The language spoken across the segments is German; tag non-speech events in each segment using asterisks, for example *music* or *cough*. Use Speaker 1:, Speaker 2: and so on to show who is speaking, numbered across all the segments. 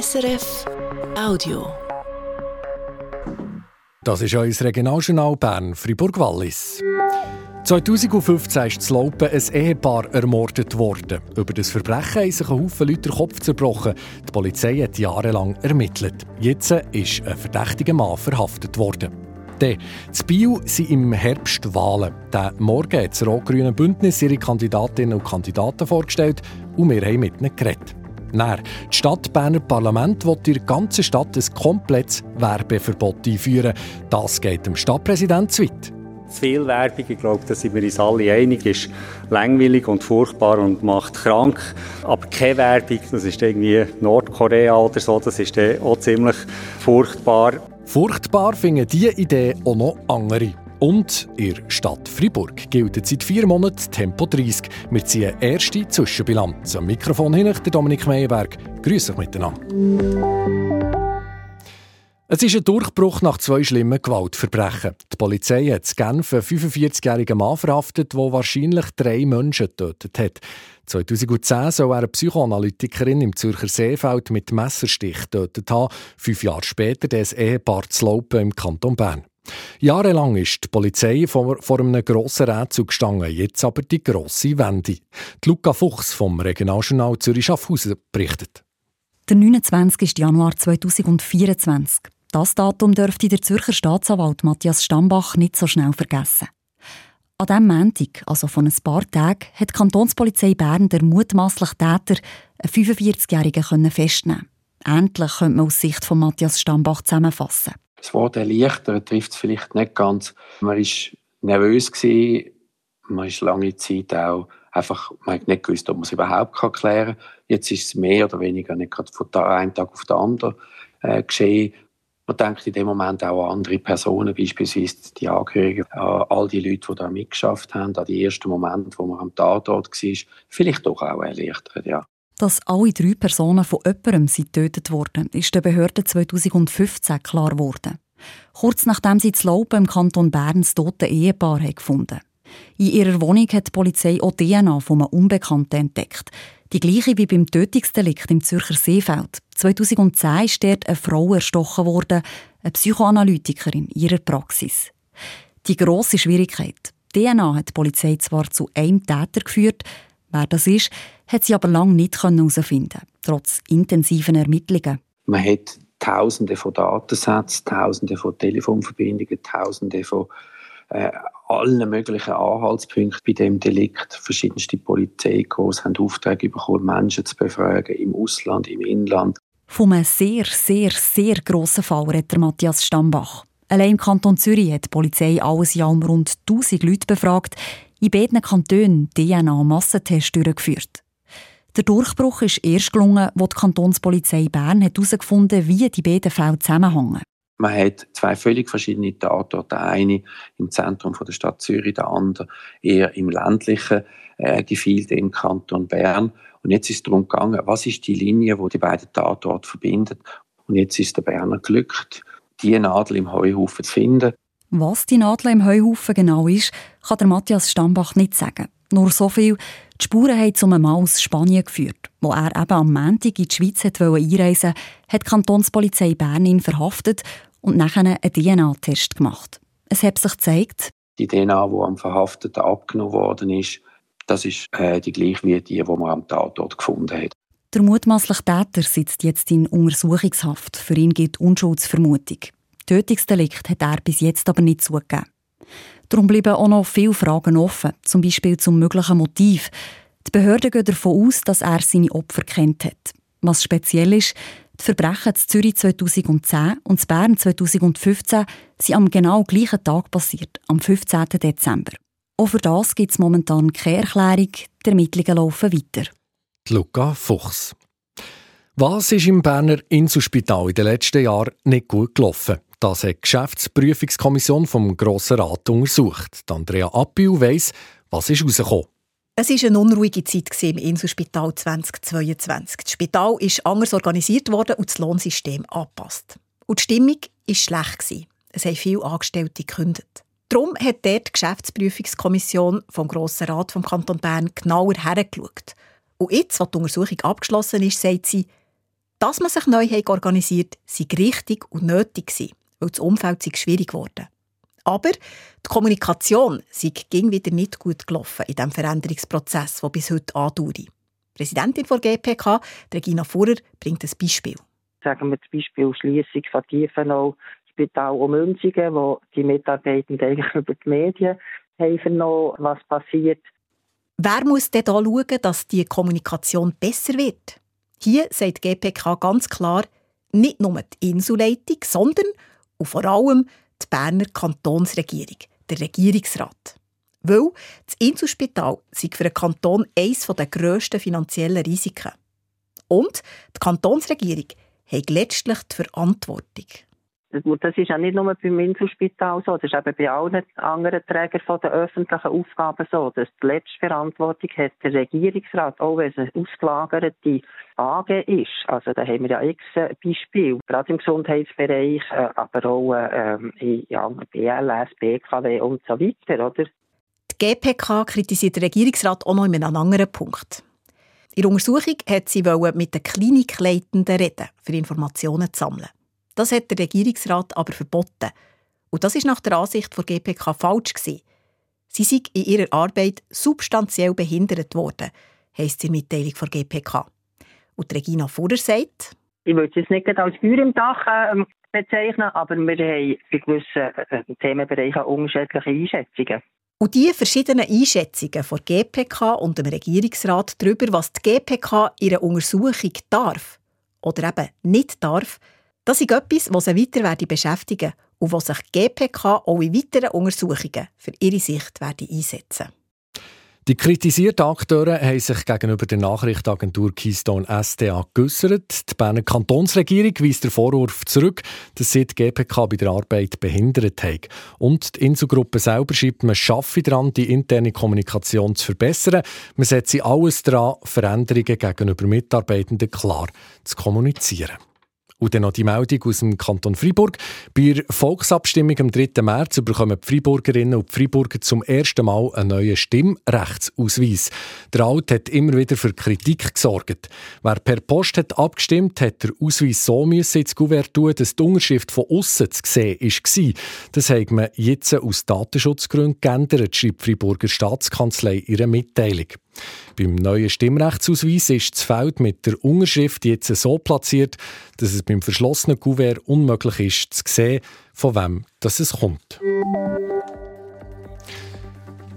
Speaker 1: SRF Audio.
Speaker 2: Das ist unser Regionaljournal Bern, Fribourg-Wallis. 2015 ist in Laupen ein Ehepaar ermordet worden. Über das Verbrechen haben sich ein Haufen Leute den Kopf zerbrochen. Die Polizei hat jahrelang ermittelt. Jetzt ist ein verdächtiger Mann verhaftet worden. Dann, zu Bio sind im Herbst Wahlen. Diesen Morgen hat das rot-grüne Bündnis ihre Kandidatinnen und Kandidaten vorgestellt und wir haben mit ihnen geredet. Dann, das Stadtberner Parlament will in der ganzen Stadt ein komplettes Werbeverbot einführen. Das geht dem Stadtpräsident zu weit.
Speaker 3: Zu viel Werbung, ich glaube, da sind wir uns alle einig, ist langweilig und furchtbar und macht krank. Aber keine Werbung, das ist irgendwie Nordkorea oder so, das ist auch ziemlich furchtbar.
Speaker 2: Furchtbar finden diese Idee auch noch andere. Und in der Stadt Fribourg gilt seit vier Monaten Tempo 30. Wir ziehen erste Zwischenbilanz. Am Mikrofon hin der Dominik Meyerberg. Grüß euch miteinander. Es ist ein Durchbruch nach zwei schlimmen Gewaltverbrechen. Die Polizei hat in Genf einen 45-jährigen Mann verhaftet, der wahrscheinlich drei Menschen getötet hat. 2010 soll er eine Psychoanalytikerin im Zürcher Seefeld mit Messerstich getötet haben. Fünf Jahre später das Ehepaar zu Laupen im Kanton Bern. Jahrelang ist die Polizei vor, vor einem grossen Rätsel gestanden, jetzt aber die grosse Wende. Die Luca Fuchs vom Regionaljournal Zürich-Schaffhausen berichtet.
Speaker 4: Der 29. Januar 2024. Das Datum dürfte der Zürcher Staatsanwalt Matthias Stambach nicht so schnell vergessen. An diesem Montag, also von ein paar Tagen, hat die Kantonspolizei Bern der mutmaßliche Täter, einen 45-Jährigen, festnehmen Endlich könnte man aus Sicht von Matthias Stambach zusammenfassen.
Speaker 5: Das Wort erleichtern trifft es vielleicht nicht ganz. Man war nervös, gewesen. man ist lange Zeit auch einfach, man hat nicht gewusst, ob man es überhaupt klären kann. Jetzt ist es mehr oder weniger nicht gerade von einem Tag auf den anderen äh, geschehen. Man denkt in dem Moment auch an andere Personen, beispielsweise die Angehörigen, an all die Leute, die da mitgeschafft haben, an die ersten Momente, wo man am Tatort war. Vielleicht doch auch erleichtert, ja.
Speaker 4: Dass alle drei Personen von jemandem getötet wurden, ist den Behörden 2015 klar geworden. Kurz nachdem sie zu Laupen im Kanton Bern das tote Ehepaar gefunden In ihrer Wohnung hat die Polizei auch DNA von einem Unbekannten entdeckt. Die gleiche wie beim Tötungsdelikt im Zürcher Seefeld. 2010 ist dort eine Frau erstochen worden, eine Psychoanalytikerin in ihrer Praxis. Die grosse Schwierigkeit. DNA hat die Polizei zwar zu einem Täter geführt, wer das ist, hat sie aber lange nicht herausfinden trotz intensiven Ermittlungen.
Speaker 5: Man hat Tausende von Datensätzen, Tausende von Telefonverbindungen, Tausende von äh, allen möglichen Anhaltspunkten bei dem Delikt. Verschiedenste Polizeikurs haben Aufträge bekommen, Menschen zu befragen, im Ausland, im Inland.
Speaker 4: Von einem sehr, sehr, sehr grossen Fall redet Matthias Stambach. Allein im Kanton Zürich hat die Polizei alles Jahr um rund 1000 Leute befragt, in beiden Kantonen DNA-Massentests durchgeführt. Der Durchbruch ist erst gelungen, als die Kantonspolizei Bern herausgefunden hat, wie die beiden Fälle zusammenhängen.
Speaker 5: Man hat zwei völlig verschiedene Tatorte. Der eine im Zentrum der Stadt Zürich, der andere eher im ländlichen äh, Gefilde im Kanton Bern. Und jetzt ist es darum gegangen, was ist die Linie, die die beiden Tatorte verbindet. Und jetzt ist der Berner glückt, die Nadel im Heuhaufen zu finden.
Speaker 4: Was die Nadel im Heuhaufen genau ist, kann der Matthias Stambach nicht sagen. Nur so viel, die Spuren haben zu einem Mann aus Spanien geführt. Wo er eben am Montag in die Schweiz einreisen wollte, hat die Kantonspolizei Bern ihn verhaftet und nachher einen DNA-Test gemacht. Es hat sich gezeigt,
Speaker 5: die DNA, die am Verhafteten abgenommen worden ist, das ist äh, die gleiche wie die, die man am Tatort gefunden hat.
Speaker 4: Der mutmaßliche Täter sitzt jetzt in Untersuchungshaft. Für ihn gilt Unschuldsvermutung. Tötungsdelikt hat er bis jetzt aber nicht zugegeben. Darum bleiben auch noch viele Fragen offen, zum Beispiel zum möglichen Motiv. Die Behörden gehen davon aus, dass er seine Opfer kennt hat. Was speziell ist, die Verbrechen in Zürich 2010 und in Bern 2015 sind am genau gleichen Tag passiert, am 15. Dezember. Auch für das gibt es momentan keine Erklärung, die Ermittlungen laufen weiter.
Speaker 2: Luca Fuchs. Was ist im Berner Inselspital in den letzten Jahren nicht gut gelaufen? Das hat die Geschäftsprüfungskommission vom Grossen Rat untersucht. Andrea Appiu weiss, was ist herausgekommen.
Speaker 6: Es war eine unruhige Zeit im Inselspital 2022. Das Spital ist anders organisiert worden und das Lohnsystem angepasst. Und die Stimmung war schlecht. Es haben viele Angestellte gekündigt. Darum hat dort die Geschäftsprüfungskommission vom Grossen Rat vom Kanton Bern genauer hergeschaut. Und jetzt, wo die Untersuchung abgeschlossen ist, sagt sie, dass man sich neu organisiert sei richtig und nötig gewesen, weil das Umfeld sei schwierig geworden. Aber die Kommunikation sei ging wieder nicht gut gelaufen in diesem Veränderungsprozess, der bis heute andauert. Präsidentin der GPK, Regina Fuhrer, bringt ein Beispiel.
Speaker 7: Sagen wir zum Beispiel Schließung von Tiefenau, Spital um Münzigen, wo die Mitarbeitenden eigentlich *laughs* über die Medien haben vernommen, was passiert.
Speaker 6: Wer muss denn da schauen, dass die Kommunikation besser wird? Hier sagt die GPK ganz klar, nicht nur die Inselleitung, sondern und vor allem die Berner Kantonsregierung, der Regierungsrat. Weil das Inselspital sei für den Kanton eines der grössten finanziellen Risiken. Und die Kantonsregierung hat letztlich die Verantwortung.
Speaker 7: Das ist ja nicht nur beim Inselspital so, das ist eben bei allen anderen Trägern den öffentlichen Aufgaben so, dass die letzte Verantwortung hat der Regierungsrat, auch wenn es eine ausgelagerte AG ist. Also da haben wir ja x Beispiele, gerade im Gesundheitsbereich, äh, aber auch ähm, in BLS, BKW und so weiter, oder?
Speaker 6: Die GPK kritisiert den Regierungsrat auch noch in einem anderen Punkt. In der Untersuchung hat sie mit den Klinikleitenden reden, für Informationen zu sammeln. Das hat der Regierungsrat aber verboten. Und das ist nach der Ansicht der GPK falsch gewesen. Sie sei in ihrer Arbeit substanziell behindert worden, heisst der Mitteilung der GPK. Und Regina Fuhrer sagt,
Speaker 7: ich würde es nicht als Feuer im Dach äh, bezeichnen, aber wir haben bei gewissen äh, Themenbereichen unterschiedliche Einschätzungen.
Speaker 6: Und diese verschiedenen Einschätzungen von GPK und dem Regierungsrat darüber, was die GPK in ihrer Untersuchung darf oder eben nicht darf, das ist etwas, was sie weiter beschäftigen und was sich die GPK auch in weiteren Untersuchungen für ihre Sicht einsetzen
Speaker 2: die kritisierten Akteure haben sich gegenüber der Nachrichtenagentur Keystone SDA geäussert. Die Berner Kantonsregierung weist den Vorwurf zurück, dass sie die GPK bei der Arbeit behindert hat. Und die Inselgruppe selber schreibt, man schaffe daran, die interne Kommunikation zu verbessern. Man setze alles daran, Veränderungen gegenüber Mitarbeitenden klar zu kommunizieren. Und dann noch die Meldung aus dem Kanton Freiburg. Bei der Volksabstimmung am 3. März bekommen die Freiburgerinnen und Freiburger zum ersten Mal einen neuen Stimmrechtsausweis. Der Alte hat immer wieder für Kritik gesorgt. Wer per Post hat abgestimmt, hat der Ausweis so müssen ins Kuvert tun, dass die Unterschrift von außen zu sehen war. Das hat man jetzt aus Datenschutzgründen geändert, schreibt die Freiburger Staatskanzlei in ihrer Mitteilung. Beim neuen Stimmrechtsausweis ist das Feld mit der Unterschrift jetzt so platziert, dass es beim verschlossenen Kuvert unmöglich ist zu sehen, von wem das es kommt.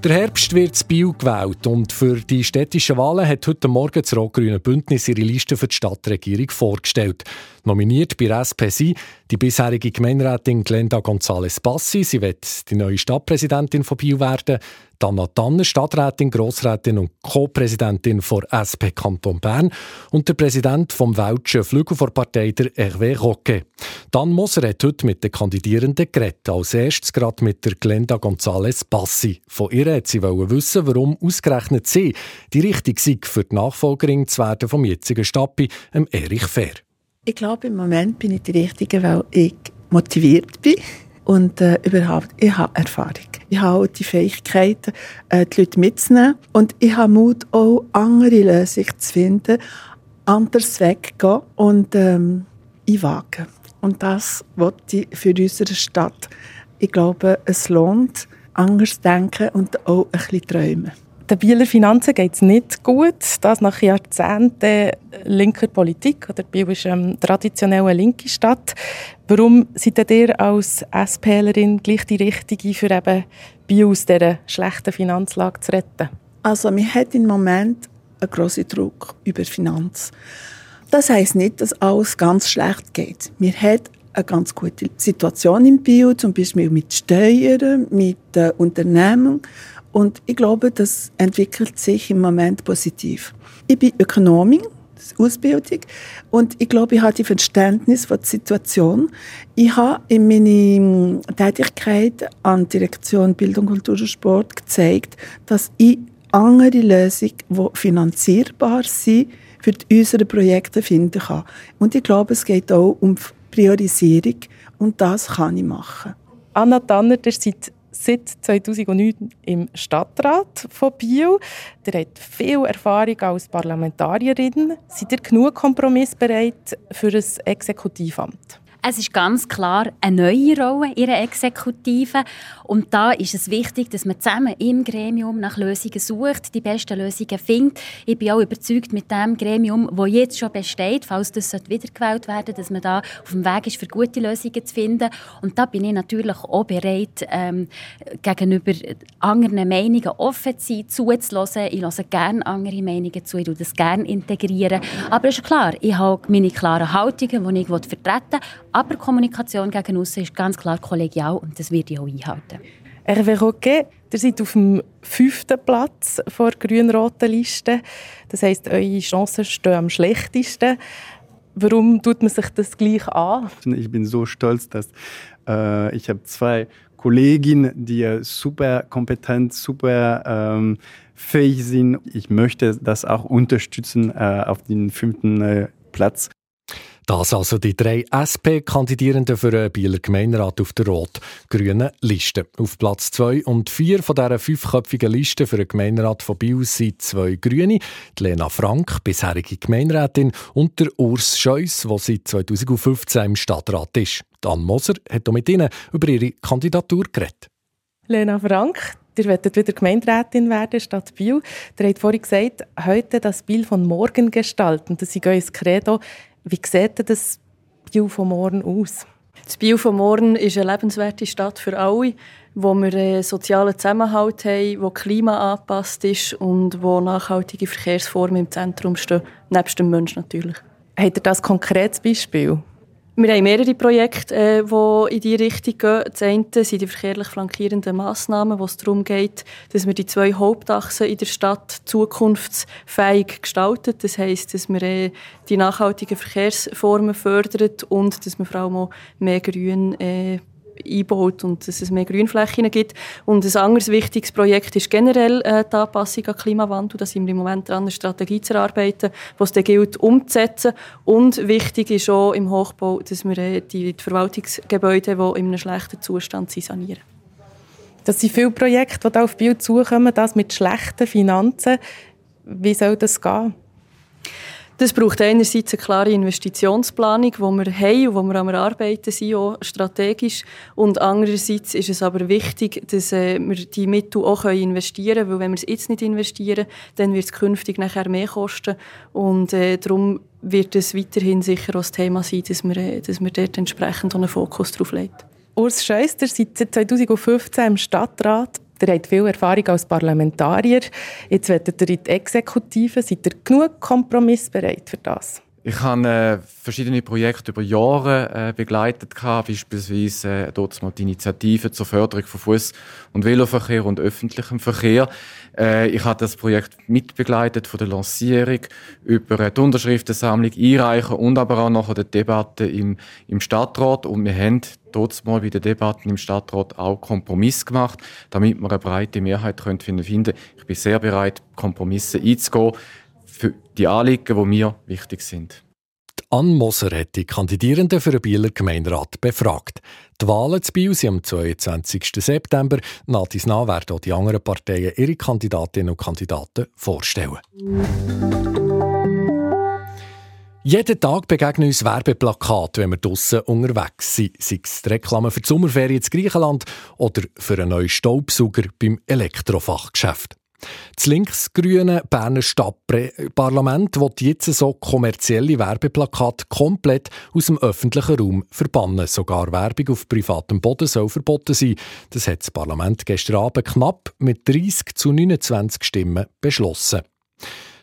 Speaker 2: Der Herbst wird das Bio gewählt und für die städtischen Wahlen hat heute Morgen das rot-grüne Bündnis ihre Liste für die Stadtregierung vorgestellt. Nominiert bei der SP sind die bisherige Gemeinderätin Glenda González Bassi. Sie wird die neue Stadtpräsidentin von Bio werden. Anna Tanner, Stadträtin, Grossrätin und Co-Präsidentin der SP Kanton Bern und der Präsident vom Welschen Flügelvorpartei, der Hervé Roque. Dan Moser hat heute mit den Kandidierenden geredet. Als erstes gerade mit der Glenda González Bassi. Von ihr hat sie wissen, warum ausgerechnet sie die richtige sei, für die Nachfolgerin zu werden vom jetzigen Stappi, Erich Fair.
Speaker 8: Ich glaube, im Moment bin ich die Richtige, weil ich motiviert bin und äh, überhaupt, ich habe Erfahrung. Ich habe die Fähigkeit, äh, die Leute mitzunehmen und ich habe Mut, auch andere Lösungen zu finden, anders weggehen und ähm, einwagen. Und das wollte ich für unsere Stadt. Ich glaube, es lohnt, anders denken und auch ein bisschen träumen.
Speaker 9: Den Bieler Finanzen geht es nicht gut. Das nach Jahrzehnten linker Politik. Oder Biel ist ähm, traditionell eine linke Stadt. Warum seid ihr als SPlerin gleich die Richtige, für eben Biel aus dieser schlechten Finanzlage zu retten?
Speaker 8: Also, wir haben im Moment einen grossen Druck über Finanz. Das heisst nicht, dass alles ganz schlecht geht. Wir haben eine ganz gute Situation im Bio, zum Beispiel mit Steuern, mit äh, Unternehmen. Und ich glaube, das entwickelt sich im Moment positiv. Ich bin Ökonomin, Ausbildung. Und ich glaube, ich habe die Verständnis von der Situation. Ich habe in meiner Tätigkeit an Direktion Bildung, Kultur und Sport gezeigt, dass ich andere Lösungen, die finanzierbar sind, für unsere Projekte finden kann. Und ich glaube, es geht auch um Priorisierung und das kann ich machen.
Speaker 9: Anna Tanner, ihr seid seit 2009 im Stadtrat von Biel. Ihr habt viel Erfahrung als Parlamentarierin. Seid ihr genug kompromissbereit für ein Exekutivamt?
Speaker 10: Es ist ganz klar eine neue Rolle in der Exekutive. Und da ist es wichtig, dass man zusammen im Gremium nach Lösungen sucht, die besten Lösungen findet. Ich bin auch überzeugt mit dem Gremium, das jetzt schon besteht, falls das wiedergewählt werden dass man da auf dem Weg ist, für gute Lösungen zu finden. Und da bin ich natürlich auch bereit, ähm, gegenüber anderen Meinungen offen zu sein, zuzulassen. Ich höre gerne andere Meinungen zu, ich tue das gerne integrieren. Aber es ist klar, ich habe meine klaren Haltungen, die ich vertreten will. Aber Kommunikation gegen außen ist ganz klar kollegial und das werde ich auch einhalten.
Speaker 9: Hervé Roquet, ihr seid auf dem fünften Platz vor grün-roten Liste. Das heisst, eure Chancen stehen am schlechtesten. Warum tut man sich das gleich an?
Speaker 11: Ich bin so stolz, dass äh, ich habe zwei Kolleginnen, die super kompetent, super ähm, fähig sind. Ich möchte das auch unterstützen äh, auf den fünften äh, Platz.
Speaker 2: Das also die drei SP-Kandidierenden für den Bieler Gemeinderat auf der rot-grünen Liste. Auf Platz 2 und 4 von dieser fünfköpfigen Liste für den Gemeinderat von Biel sind zwei Grüne. Die Lena Frank, bisherige Gemeinderätin, und der Urs Scheuss, der seit 2015 im Stadtrat ist. Dan Moser hat mit ihnen über ihre Kandidatur geredet.
Speaker 9: Lena Frank, ihr wollt wieder Gemeinderätin werden statt Biel. Ihr habt vorhin gesagt, heute das Bild von morgen gestalten. Das ist euer Credo. Wie sieht das Biel von morgen aus?
Speaker 12: Das Biel von morgen ist eine lebenswerte Stadt für alle, wo wir einen sozialen Zusammenhalt haben, wo Klima angepasst ist und wo nachhaltige Verkehrsformen im Zentrum stehen, nebst dem Menschen natürlich.
Speaker 9: Habt ihr das konkretes Beispiel?
Speaker 12: Wir haben mehrere Projekte, äh, die in diese Richtung gehen. Das eine sind die verkehrlich flankierenden Massnahmen, wo es darum geht, dass wir die zwei Hauptachsen in der Stadt zukunftsfähig gestalten. Das heisst, dass wir äh, die nachhaltigen Verkehrsformen fördern und dass wir vor allem auch mehr Grün äh, einbaut und dass es mehr Grünflächen gibt. Und ein anderes wichtiges Projekt ist generell äh, die Anpassung an Klimawandel. Da sind wir im Moment dran, eine Strategie zu erarbeiten, die es dann gilt umzusetzen. Und wichtig ist auch im Hochbau, dass wir äh, die, die Verwaltungsgebäude, die in einem schlechten Zustand sind, sanieren.
Speaker 9: Das sind viele Projekte, die auf Bild zukommen, das mit schlechten Finanzen. Wie soll das gehen?
Speaker 12: Das braucht einerseits eine klare Investitionsplanung, die wir haben und wo wir am Arbeiten sind, auch strategisch. Und andererseits ist es aber wichtig, dass äh, wir die Mittel auch investieren können, weil wenn wir es jetzt nicht investieren, dann wird es künftig nachher mehr kosten. Und äh, darum wird es weiterhin sicher auch das Thema sein, dass wir, äh, dass wir dort entsprechend einen Fokus drauf legen.
Speaker 9: Urs Scheister, seit 2015 im Stadtrat. Ihr habt viel Erfahrung als Parlamentarier. Jetzt werdet ihr in die Exekutive. Seid ihr genug kompromissbereit für das?
Speaker 13: Ich habe äh, verschiedene Projekte über Jahre äh, begleitet, gehabt, beispielsweise äh, dort mal die Initiative zur Förderung von Fuß- und Veloverkehr und öffentlichem Verkehr. Äh, ich habe das Projekt mitbegleitet von der Lancierung über äh, die Unterschriftensammlung, Einreichen und aber auch nachher die Debatte im, im Stadtrat. Und wir haben dort mal bei den Debatten im Stadtrat auch Kompromiss gemacht, damit wir eine breite Mehrheit können finden. Ich bin sehr bereit, Kompromisse einzugehen für die Anliegen, die mir wichtig sind.
Speaker 2: Ann Moser hat die Kandidierenden für den Bieler Gemeinderat befragt. Die Wahlen zu Biel sind am 22. September. Nach dies nach werden auch die anderen Parteien ihre Kandidatinnen und Kandidaten vorstellen. Jeden Tag begegnen uns Werbeplakate, wenn wir draussen unterwegs sind. Sei es die Reklame für die Sommerferien in Griechenland oder für einen neuen Staubsauger beim Elektrofachgeschäft. Das linksgrüne Berner Stadtparlament will jetzt so kommerzielle Werbeplakate komplett aus dem öffentlichen Raum verbannen. Sogar Werbung auf privatem Boden soll verboten sein. Das hat das Parlament gestern Abend knapp mit 30 zu 29 Stimmen beschlossen.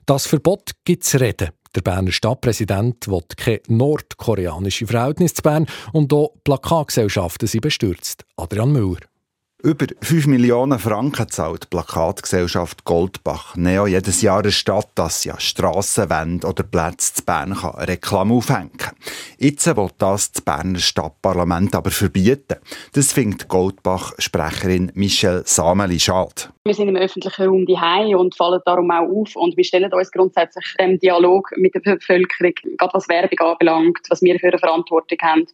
Speaker 2: Das Verbot gibt es Reden. Der Berner Stadtpräsident will keine nordkoreanische Verhältnisse zu Bern und auch Plakatgesellschaften sind bestürzt. Adrian Müller.
Speaker 14: Über 5 Millionen Franken zahlt die Plakatgesellschaft Goldbach Neo jedes Jahr eine Stadt, dass ja Strassenwände oder Plätze zu Bern kann Reklame aufhängen. Jetzt will das das Berner Stadtparlament aber verbieten. Das findet Goldbach-Sprecherin Michelle Sameli schade.
Speaker 15: Wir sind im öffentlichen Raum die und fallen darum auch auf und wir stellen uns grundsätzlich dem Dialog mit der Bevölkerung, gerade was Werbung anbelangt, was wir für eine Verantwortung haben.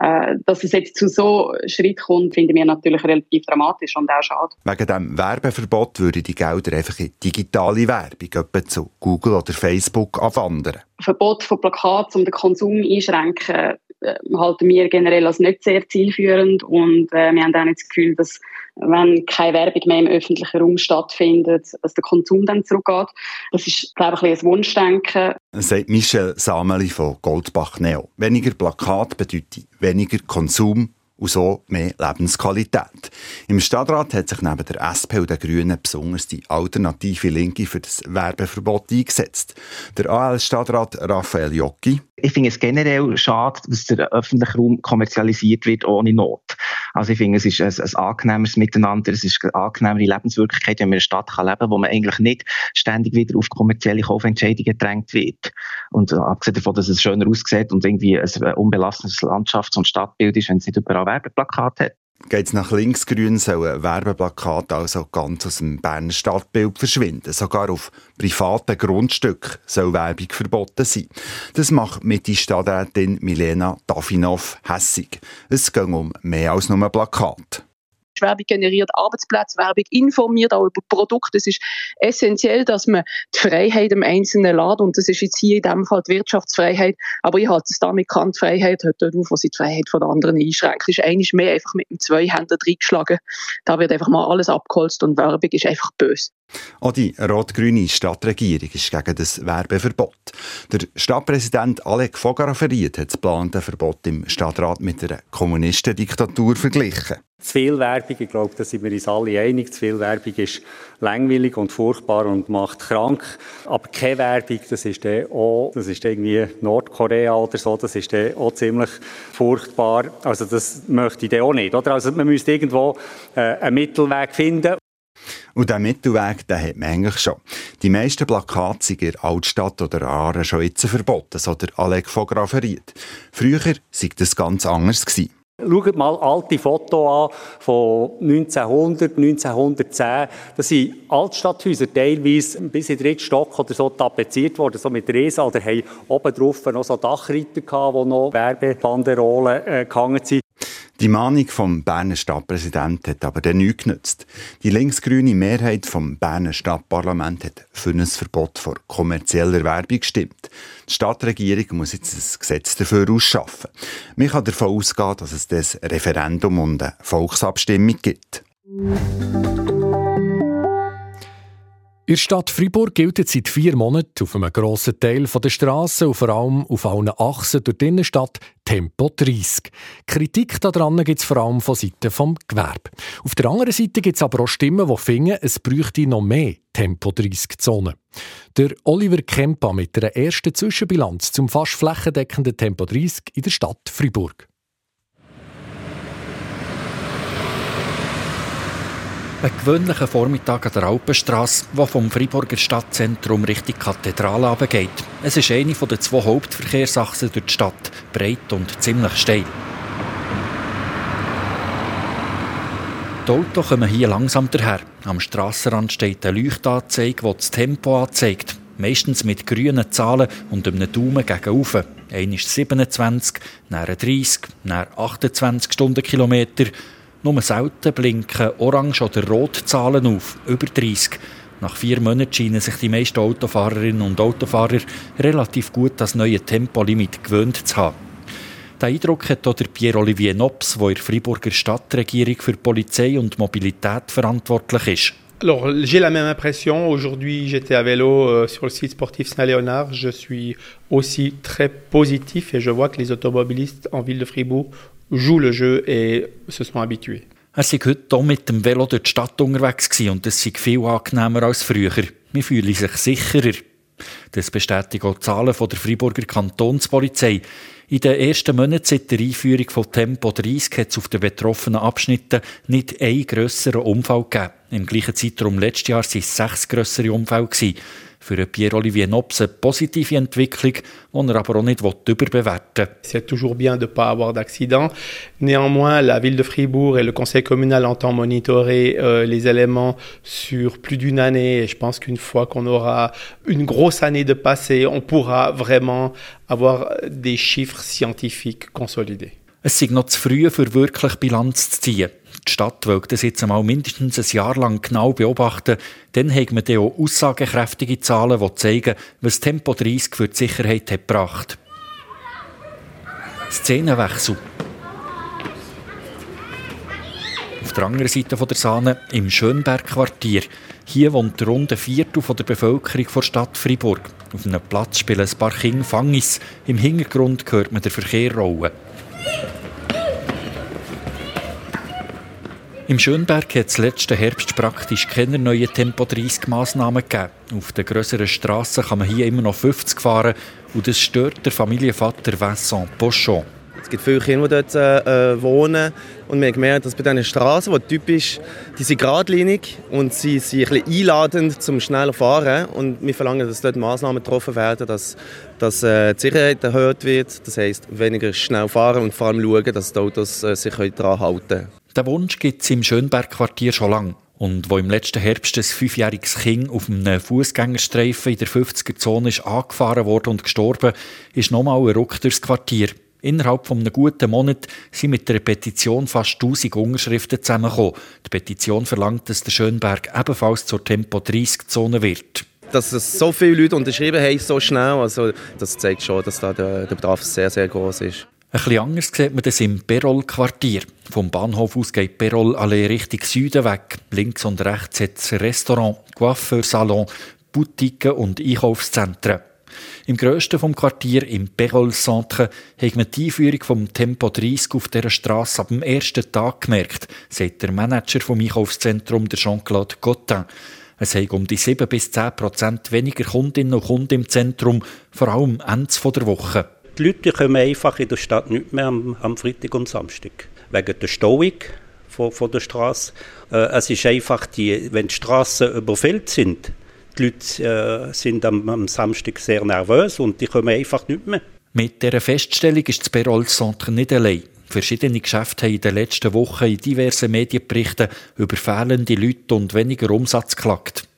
Speaker 15: Äh, dass es jetzt zu so Schritt kommt, finden wir natürlich relativ dramatisch und auch schade.
Speaker 14: Wegen dem Werbeverbot würde die Gelder einfach in digitale Werbung, etwa zu Google oder Facebook, abwandern.
Speaker 15: Verbot von Plakaten, um den Konsum einschränken, äh, halten wir generell als nicht sehr zielführend und äh, wir haben auch nicht das Gefühl, dass wenn keine Werbung mehr im öffentlichen Raum stattfindet, dass der Konsum dann zurückgeht. Das ist, glaube ich, ein Wunschdenken.
Speaker 14: Sagt Michel Sameli von Goldbach Neo. Weniger Plakat bedeutet weniger Konsum und so mehr Lebensqualität. Im Stadtrat hat sich neben der SP und den Grünen besonders die alternative Linke für das Werbeverbot eingesetzt. Der AL-Stadtrat Raphael Jocki.
Speaker 16: Ich finde es generell schade, dass der öffentliche Raum kommerzialisiert wird ohne Not. Also ich finde, es ist ein, ein angenehmeres Miteinander, es ist eine angenehmere Lebenswirklichkeit, wenn man in einer Stadt kann leben kann, wo man eigentlich nicht ständig wieder auf kommerzielle Kaufentscheidungen gedrängt wird. Und abgesehen davon, dass es schöner aussieht und irgendwie ein unbelastetes Landschafts- und Stadtbild ist, wenn es nicht überall Werbeplakate hat.
Speaker 14: Geht es nach linksgrün, sollen Werbeplakate also ganz aus dem Berner Stadtbild verschwinden. Sogar auf privaten Grundstücken soll Werbung verboten sein. Das macht mit die Stadträtin Milena Dafinov hässig. Es geht um mehr als nur Plakate.
Speaker 17: Werbung generiert Arbeitsplätze, Werbung informiert auch über Produkte. Es ist essentiell, dass man die Freiheit im Einzelnen lädt und das ist jetzt hier in dem Fall die Wirtschaftsfreiheit, aber ich halte es damit kann die Freiheit hört dort auf, wo sie die Freiheit von anderen einschränkt. Ist eigentlich mehr einfach mit dem Zweihänder reingeschlagen. Da wird einfach mal alles abgeholzt und Werbung ist einfach böse.
Speaker 14: Auch die rot-grüne Stadtregierung ist gegen das Werbeverbot. Der Stadtpräsident Alec Fogaraferiet hat das geplante Verbot im Stadtrat mit einer Kommunistendiktatur verglichen.
Speaker 3: Zu viel Werbung, ich glaube, da sind wir uns alle einig, zu viel Werbung ist langweilig und furchtbar und macht krank. Aber keine Werbung, das ist dann auch, das ist irgendwie Nordkorea oder so, das ist dann auch ziemlich furchtbar. Also das möchte ich dann auch nicht, oder? Also man müsste irgendwo äh, einen Mittelweg finden.
Speaker 14: Und diesen Mittelweg, den hat man eigentlich schon. Die meisten Plakate sind in Altstadt oder Aare schon jetzt verboten, so der Alec Fograferiet. Früher war das ganz anders. Gewesen.
Speaker 3: Schaut mal alte Fotos an von 1900, 1910. Das sind Altstadthäuser, teilweise bis in den dritten Stock oder so tapeziert worden, so mit Riesen. Oder haben oben drauf noch so Dachreiter gehabt, wo noch Werbebanderolen äh, gehangen sind.
Speaker 14: Die Mahnung vom Berner Stadtpräsidenten hat aber dann nichts genützt. Die linksgrüne Mehrheit vom Berner Stadtparlament hat für ein Verbot vor kommerzieller Werbung gestimmt. Die Stadtregierung muss jetzt ein Gesetz dafür ausschaffen. Man kann davon ausgehen, dass es das Referendum und eine Volksabstimmung gibt.
Speaker 2: In der Stadt Freiburg gilt seit vier Monaten auf einem grossen Teil der Straßen und vor allem auf allen Achsen durch die Innenstadt Tempo 30. Kritik daran gibt es vor allem von Seiten des Gewerbe. Auf der anderen Seite gibt es aber auch Stimmen, die finden, es bräuchte noch mehr Tempo 30-Zonen. Der Oliver Kempa mit einer ersten Zwischenbilanz zum fast flächendeckenden Tempo 30 in der Stadt Freiburg.
Speaker 18: Ein gewöhnlicher Vormittag an der Alpenstrasse, der vom Freiburger Stadtzentrum Richtung Kathedrale geht. Es ist eine der zwei Hauptverkehrsachsen durch die Stadt, breit und ziemlich steil. Die Autos kommen hier langsam daher. Am Strassenrand steht eine Leuchtanzeige, die das Tempo anzeigt. Meistens mit grünen Zahlen und einem Daumen gegen oben. Eine ist 27, dann 30, dann 28 Stundenkilometer nur selten blinken Orange- oder Rotzahlen auf, über 30. Nach vier Monaten scheinen sich die meisten Autofahrerinnen und Autofahrer relativ gut das neue Tempolimit gewöhnt zu haben. Den Eindruck hat auch Pierre-Olivier Nobs, der in der Freiburger Stadtregierung für Polizei und Mobilität verantwortlich ist.
Speaker 19: Alors, j'ai la même impression. Aujourd'hui, j'étais à vélo euh, sur le site sportif Saint-Léonard. Je suis aussi très positif et je vois que les automobilistes en ville de Fribourg jouent le jeu et se sont habitués.
Speaker 18: Er sei heute auch mit dem Velo durch die Stadt unterwegs und es sei viel angenehmer als früher. Wir fühlen sich sicherer. Das bestätigen auch die Zahlen von der Freiburger Kantonspolizei. In den ersten Monaten seit der Einführung von Tempo 30 hat es auf den betroffenen Abschnitten nicht einen grösseren Unfall gegeben. Im gleichen Zeitraum letztes Jahr waren es sechs grössere Unfälle. Für Pierre-Olivier Nobs eine positive Entwicklung, die er aber auch nicht überbewerten will.
Speaker 19: C'est toujours bien de ne pas avoir d'accident. Néanmoins, la ville de Fribourg et le conseil communal entend monitorer euh, les éléments sur plus d'une année. Et je pense qu'une fois qu'on aura une grosse année de passé, on pourra vraiment avoir des chiffres scientifiques consolidés.
Speaker 18: Es ist noch zu früh, für wirklich Bilanz zu ziehen. Die Stadt will das jetzt einmal mindestens ein Jahr lang genau beobachten. Dann haben wir dann auch aussagekräftige Zahlen, die zeigen, was Tempo 30 für die Sicherheit hat gebracht Szenenwechsel. Auf der anderen Seite der Sahne, im Schönberg-Quartier. Hier wohnt rund ein Viertel der Bevölkerung der Stadt Fribourg. Auf einem Platz spielen ein paar Kinder Fangis. Im Hintergrund hört man den Verkehr rollen. Im Schönberg hat es letzten Herbst praktisch keine neuen Tempo-30-Massnahmen gegeben. Auf den grösseren Strassen kann man hier immer noch 50 fahren und das stört der Familienvater Vincent Pochon.
Speaker 20: Es gibt viele Kinder, die dort äh, wohnen. Und wir haben gemerkt, dass bei diesen Straßen, die typisch, die sind geradlinig und sie sind ein bisschen einladend zum schneller Fahren. Und wir verlangen, dass dort Massnahmen getroffen werden, dass, dass äh, die Sicherheit erhöht wird. Das heisst, weniger schnell fahren und vor allem schauen, dass die Autos äh, sich daran halten können.
Speaker 18: Den Wunsch gibt es im Schönberg-Quartier schon lange. Und wo im letzten Herbst ein fünfjähriges Kind auf einem Fußgängerstreifen in der 50er-Zone ist angefahren worden und gestorben, ist nochmal ein Ruck durchs Quartier. Innerhalb von einem guten Monat sind mit der Petition fast 1000 Unterschriften zusammengekommen. Die Petition verlangt, dass der Schönberg ebenfalls zur Tempo-30-Zone wird
Speaker 20: dass es so viele Leute unterschrieben haben, so schnell, also das zeigt schon, dass da der, der Bedarf sehr, sehr groß ist.
Speaker 18: Ein bisschen anders sieht man das im Perol-Quartier. Vom Bahnhof aus geht Perol alle Richtung Süden weg. Links und rechts hat es Restaurant, Coiffeursalon, Boutiquen und Einkaufszentren. Im grössten vom Quartier, im Perol-Centre, hat man die Einführung vom Tempo 30 auf dieser Straße ab dem ersten Tag gemerkt, sagt der Manager vom Einkaufszentrum, der Jean-Claude Gottin. Es haben um die 7 bis 10 Prozent weniger Kundinnen und Kunden im Zentrum, vor allem Ende der Woche.
Speaker 21: Die Leute kommen einfach in der Stadt nicht mehr am, am Freitag und Samstag. Wegen der Stauung von, von der Straße. Äh, es ist einfach, die, wenn die Straßen überfüllt sind, die Leute äh, sind am, am, Samstag sehr nervös und die kommen einfach nicht mehr.
Speaker 18: Mit dieser Feststellung ist das Perol Centre nicht allein. Verschiedene Geschäfte haben in den letzten Wochen in diversen Medienberichten über fehlende Leute und weniger Umsatz geklagt.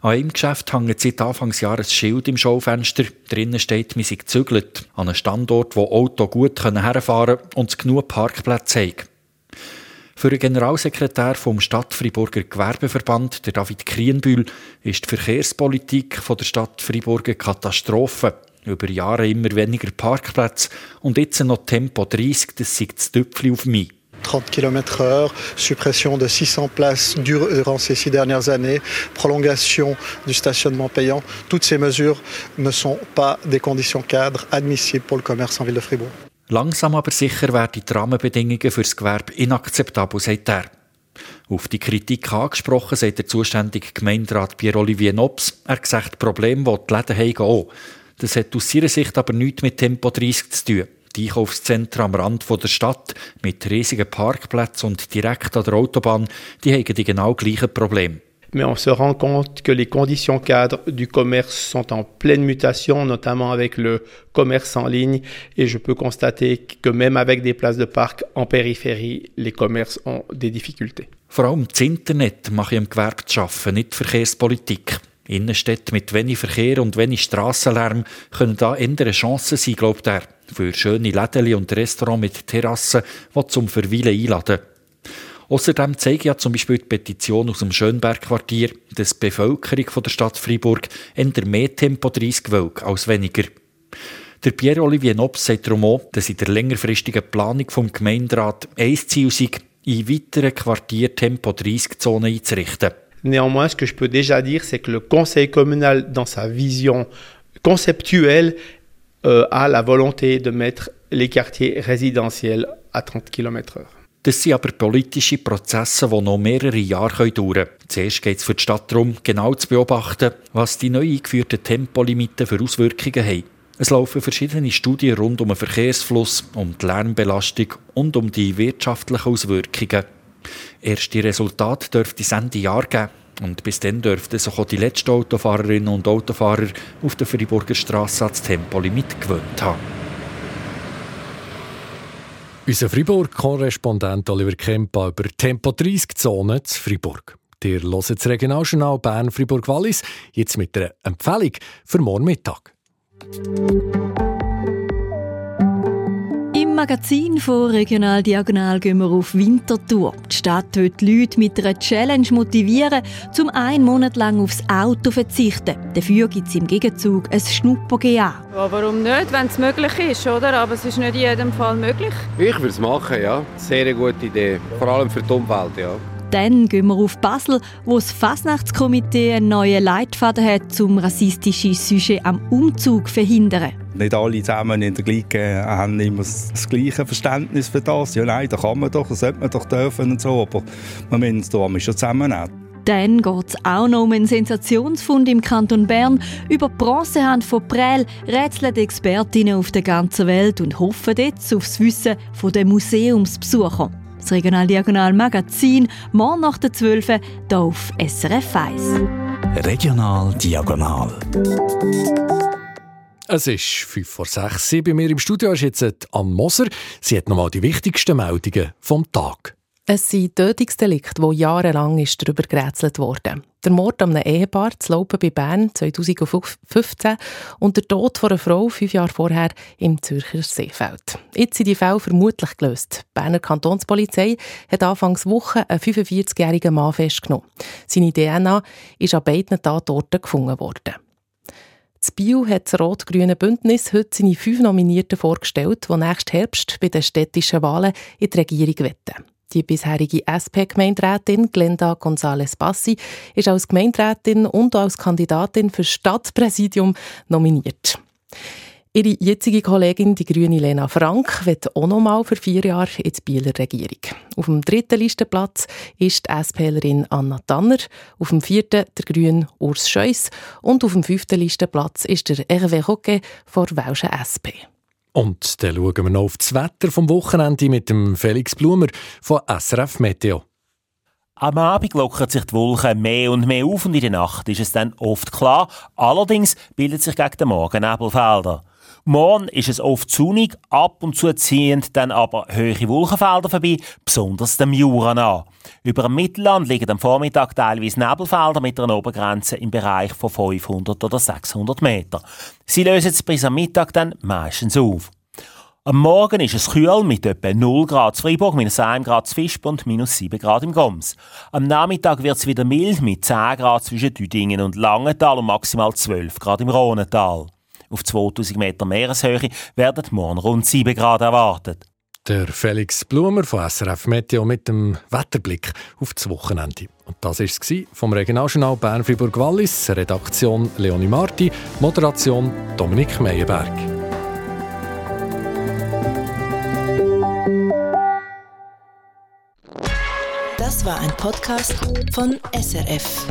Speaker 18: An einem Geschäft hängt seit Anfangsjahr ein Schild im Schaufenster. Drinnen steht, wir sind gezügelt. An einem Standort, wo Auto gut herfahren können und es genug Parkplätze haben. Für den Generalsekretär vom Stadtfriburger Gewerbeverband, der David Krienbühl, ist die Verkehrspolitik der Stadt Fribourg eine Katastrophe. Über Jahre immer weniger Parkplätze und jetzt noch Tempo 30, das sieht das Tüpfchen auf mich.
Speaker 22: 30 km heure, suppression de 600 places durant ces six dernières années, prolongation du stationnement payant. Toutes ces mesures ne sont pas des conditions cadres admissibles pour le commerce en ville de Fribourg.
Speaker 18: Langsam aber sicher werden die Rahmenbedingungen für das Gewerbe inakzeptabel, sagt er. Auf die Kritik angesprochen, sagt der zuständige Gemeinderat Pierre-Olivier Nobs. Er sagt, Probleme, die die Läden haben, auch. Das hat aus seiner Sicht aber nichts mit Tempo 30 zu tun. Die Einkaufszentren am Rand der Stadt mit riesigen Parkplätzen und direkt an der Autobahn, die haben die genau gleichen Probleme.
Speaker 19: mais on se rend compte que les conditions cadres du commerce sont en pleine mutation, notamment avec le commerce en ligne. Et je peux constater que même avec des places de parc en périphérie, les commerces ont des difficultés.
Speaker 18: Vor allem das Internet mache ich im Gewerbe zu arbeiten, nicht die Verkehrspolitik. Innenstädte mit wenig Verkehr und wenig Strassenlärm können da eher Chancen sein, glaubt er. Für schöne Läden und Restaurants mit Terrassen, die zum Verweilen einladen. Außerdem zeigt ja zum Beispiel die Petition aus dem Schönberg-Quartier, dass die Bevölkerung der Stadt Freiburg eher mehr Tempo 30 will als weniger. Der Pierre-Olivier Nobs sagt darum auch, dass in der längerfristigen Planung vom Gemeinderat ein Ziel sei, in weiteren Quartier Tempo 30-Zonen einzurichten.
Speaker 19: Néanmoins, ce que je peux déjà dire, c'est que le conseil communal, dans sa vision conceptuelle, euh, a la volonté de mettre les quartiers résidentiels à 30 km/h.
Speaker 18: Das sind aber politische Prozesse, die noch mehrere Jahre dauern können. Zuerst geht es für die Stadt darum, genau zu beobachten, was die neu eingeführten Tempolimiten für Auswirkungen haben. Es laufen verschiedene Studien rund um den Verkehrsfluss, um die Lärmbelastung und um die wirtschaftlichen Auswirkungen. Erste Resultate dürfte es Ende Jahr geben. Und bis dann dürften sich auch die letzten Autofahrerinnen und Autofahrer auf der Freiburger Straße das Tempolimit gewöhnt haben.
Speaker 2: Unser Fribourg-Korrespondent Oliver Kempa über Tempo-30-Zonen zu Fribourg. Ihr hört das Regionaljournal Bern-Fribourg-Wallis jetzt mit einer Empfehlung für morgen Mittag.
Speaker 23: Im Magazin von Regional Diagonal gehen wir auf Wintertour. Die Stadt will die Leute mit einer Challenge motivieren, zum einen Monat lang aufs Auto zu verzichten. Dafür gibt es im Gegenzug ein Schnupper-GA.
Speaker 24: Ja, warum nicht, wenn es möglich ist, oder? Aber es ist nicht in jedem Fall möglich.
Speaker 25: Ich würde es machen, ja. Sehr gute Idee. Vor allem für die Umwelt, ja.
Speaker 23: Dann gehen wir auf Basel, wo das Fasnachtskomitee einen neuen Leitfaden hat, um rassistische Sujet am Umzug zu verhindern.
Speaker 26: Nicht alle zusammen in der gleichen, äh, haben immer das gleiche Verständnis für das. Ja, nein, da kann man doch, das sollte man doch dürfen und so, aber man muss es schon zusammennehmen.
Speaker 23: Dann geht es auch noch um einen Sensationsfund im Kanton Bern. Über die Bronzehand von Prell rätseln Expertinnen auf der ganzen Welt und hoffen jetzt auf das Wissen der Museumsbesucher das Regional Diagonal Magazin, morgen nach der 12 hier auf SRF 1.
Speaker 27: Regional Diagonal.
Speaker 2: Es ist 5 vor 6 Bei mir im Studio ist jetzt Anne Moser. Sie hat nochmal die wichtigsten Meldungen vom Tag.
Speaker 9: Es sind Tötungsdelikte, wo jahrelang ist darüber gerätselt wurde. Der Mord an einem Ehepaar zu Laupen bei Bern 2015 und der Tod von einer Frau fünf Jahre vorher im Zürcher Seefeld. Jetzt sind die Fälle vermutlich gelöst. Die Berner Kantonspolizei hat anfangs Woche einen 45-jährigen Mann festgenommen. Seine DNA ist an beiden Tatorten gefunden worden. Das Bio hat das rot-grüne Bündnis heute seine fünf Nominierten vorgestellt, die nächsten Herbst bei den städtischen Wahlen in die Regierung wetten. Die bisherige SP-Gemeinderätin Glenda González Bassi ist als Gemeinderätin und als Kandidatin für Stadtpräsidium nominiert. Ihre jetzige Kollegin, die grüne Lena Frank, wird auch noch mal für vier Jahre in die Bieler Regierung. Auf dem dritten Listenplatz ist die SPlerin Anna Tanner, auf dem vierten der grüne Urs Scheuss und auf dem fünften Listenplatz ist der Hervé Roquet vor Welschen SP.
Speaker 2: Und dann schauen wir noch auf das Wetter vom Wochenende mit dem Felix Blumer von SRF Meteo.
Speaker 28: Am Abend lockern sich die Wolken mehr und mehr auf und in der Nacht ist es dann oft klar. Allerdings bildet sich gegen den Morgen Nebelfelder. Morgen ist es oft sonnig, ab und zu ziehend dann aber höhere Wolkenfelder vorbei, besonders dem Jura nach. Über dem Mittelland liegen am Vormittag teilweise Nebelfelder mit einer Obergrenze im Bereich von 500 oder 600 Meter. Sie lösen sich bis am Mittag dann meistens auf. Am Morgen ist es kühl mit etwa 0 Grad zu Freiburg, minus 1 Grad zu Visp und minus 7 Grad im Goms. Am Nachmittag wird es wieder mild mit 10 Grad zwischen Düdingen und Langenthal und maximal 12 Grad im Rhonental. Auf 2000 Meter Meereshöhe werden morgen rund 7 Grad erwartet.
Speaker 2: Der Felix Blumer von SRF Meteo mit dem Wetterblick auf das Wochenende. Und das war es vom Regionaljournal Bern-Fribourg-Wallis, Redaktion Leonie Marti, Moderation Dominik Meyerberg.
Speaker 27: Das war ein Podcast von SRF.